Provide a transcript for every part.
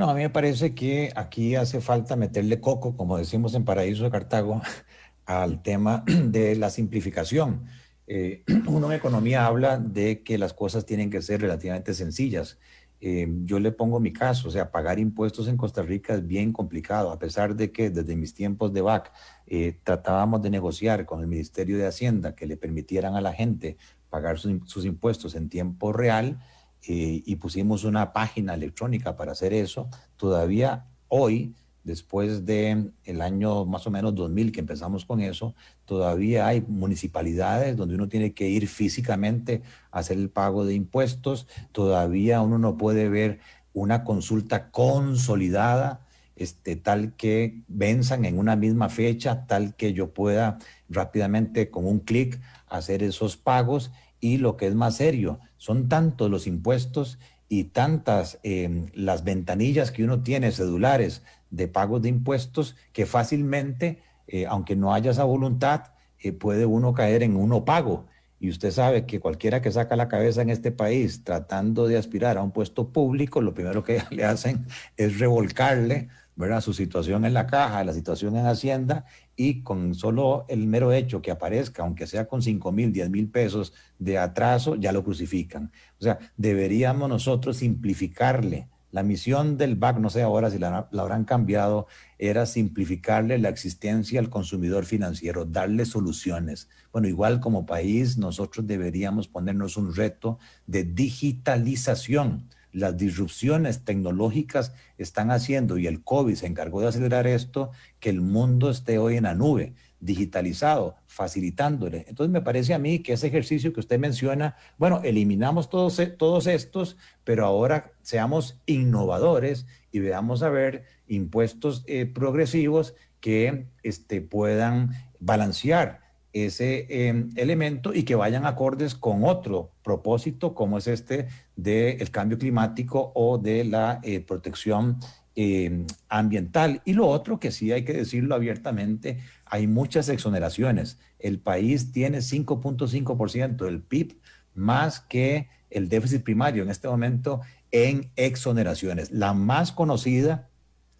No, a mí me parece que aquí hace falta meterle coco, como decimos en Paraíso de Cartago, al tema de la simplificación. Eh, uno en economía habla de que las cosas tienen que ser relativamente sencillas. Eh, yo le pongo mi caso, o sea, pagar impuestos en Costa Rica es bien complicado, a pesar de que desde mis tiempos de BAC eh, tratábamos de negociar con el Ministerio de Hacienda que le permitieran a la gente pagar sus impuestos en tiempo real eh, y pusimos una página electrónica para hacer eso. Todavía hoy, después de el año más o menos 2000 que empezamos con eso, todavía hay municipalidades donde uno tiene que ir físicamente a hacer el pago de impuestos. Todavía uno no puede ver una consulta consolidada. Este, tal que venzan en una misma fecha, tal que yo pueda rápidamente con un clic hacer esos pagos y lo que es más serio, son tantos los impuestos y tantas em, las ventanillas que uno tiene cedulares de pagos de impuestos que fácilmente, eh, aunque no haya esa voluntad, eh, puede uno caer en uno pago. Y usted sabe que cualquiera que saca la cabeza en este país tratando de aspirar a un puesto público, lo primero que le hacen es revolcarle ¿verdad? su situación en la caja, la situación en Hacienda, y con solo el mero hecho que aparezca, aunque sea con 5 mil, 10 mil pesos de atraso, ya lo crucifican. O sea, deberíamos nosotros simplificarle. La misión del BAC, no sé ahora si la, habrán cambiado, era simplificarle la existencia al consumidor financiero, darle soluciones. Bueno, igual como país, nosotros deberíamos ponernos un reto de digitalización las disrupciones tecnológicas están haciendo, y el COVID se encargó de acelerar esto, que el mundo esté hoy en la nube, digitalizado, facilitándole. Entonces me parece a mí que ese ejercicio que usted menciona, bueno, eliminamos todos, e, todos estos, pero ahora seamos innovadores y veamos a ver impuestos eh, progresivos que este, puedan balancear ese em, elemento y que vayan acordes con otro propósito como es este del cambio climático o de la eh, protección em, ambiental. Y lo otro que sí hay que decirlo abiertamente, hay muchas exoneraciones. El país tiene 5.5% del PIB más que el déficit primario en este momento en exoneraciones. La más conocida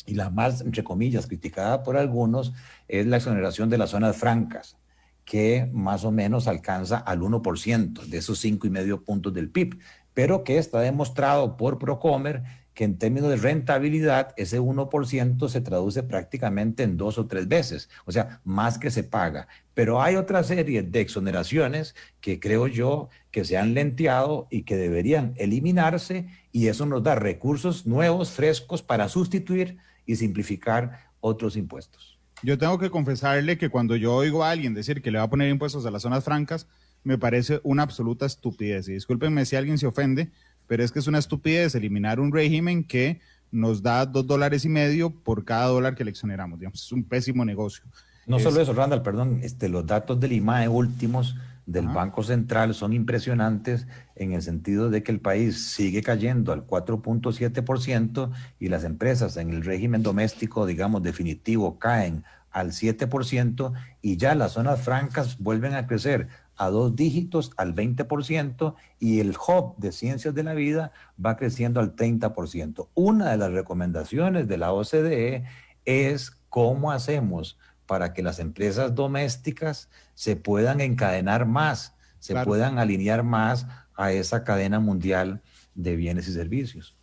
y la más, entre comillas, criticada por algunos es la exoneración de las zonas francas que más o menos alcanza al 1% de esos cinco y medio puntos del PIB, pero que está demostrado por Procomer que en términos de rentabilidad ese 1% se traduce prácticamente en dos o tres veces, o sea, más que se paga. Pero hay otra serie de exoneraciones que creo yo que se han lenteado y que deberían eliminarse y eso nos da recursos nuevos, frescos para sustituir y simplificar otros impuestos. Yo tengo que confesarle que cuando yo oigo a alguien decir que le va a poner impuestos a las zonas francas, me parece una absoluta estupidez. Y discúlpenme si alguien se ofende, pero es que es una estupidez eliminar un régimen que nos da dos dólares y medio por cada dólar que le exoneramos. Digamos, es un pésimo negocio. No solo eso, Randall, perdón, este, los datos del IMAE últimos del Banco Central son impresionantes en el sentido de que el país sigue cayendo al 4.7% y las empresas en el régimen doméstico, digamos, definitivo, caen al 7% y ya las zonas francas vuelven a crecer a dos dígitos al 20% y el hub de ciencias de la vida va creciendo al 30%. Una de las recomendaciones de la OCDE es cómo hacemos para que las empresas domésticas se puedan encadenar más, se puedan alinear más a esa cadena mundial de bienes y servicios.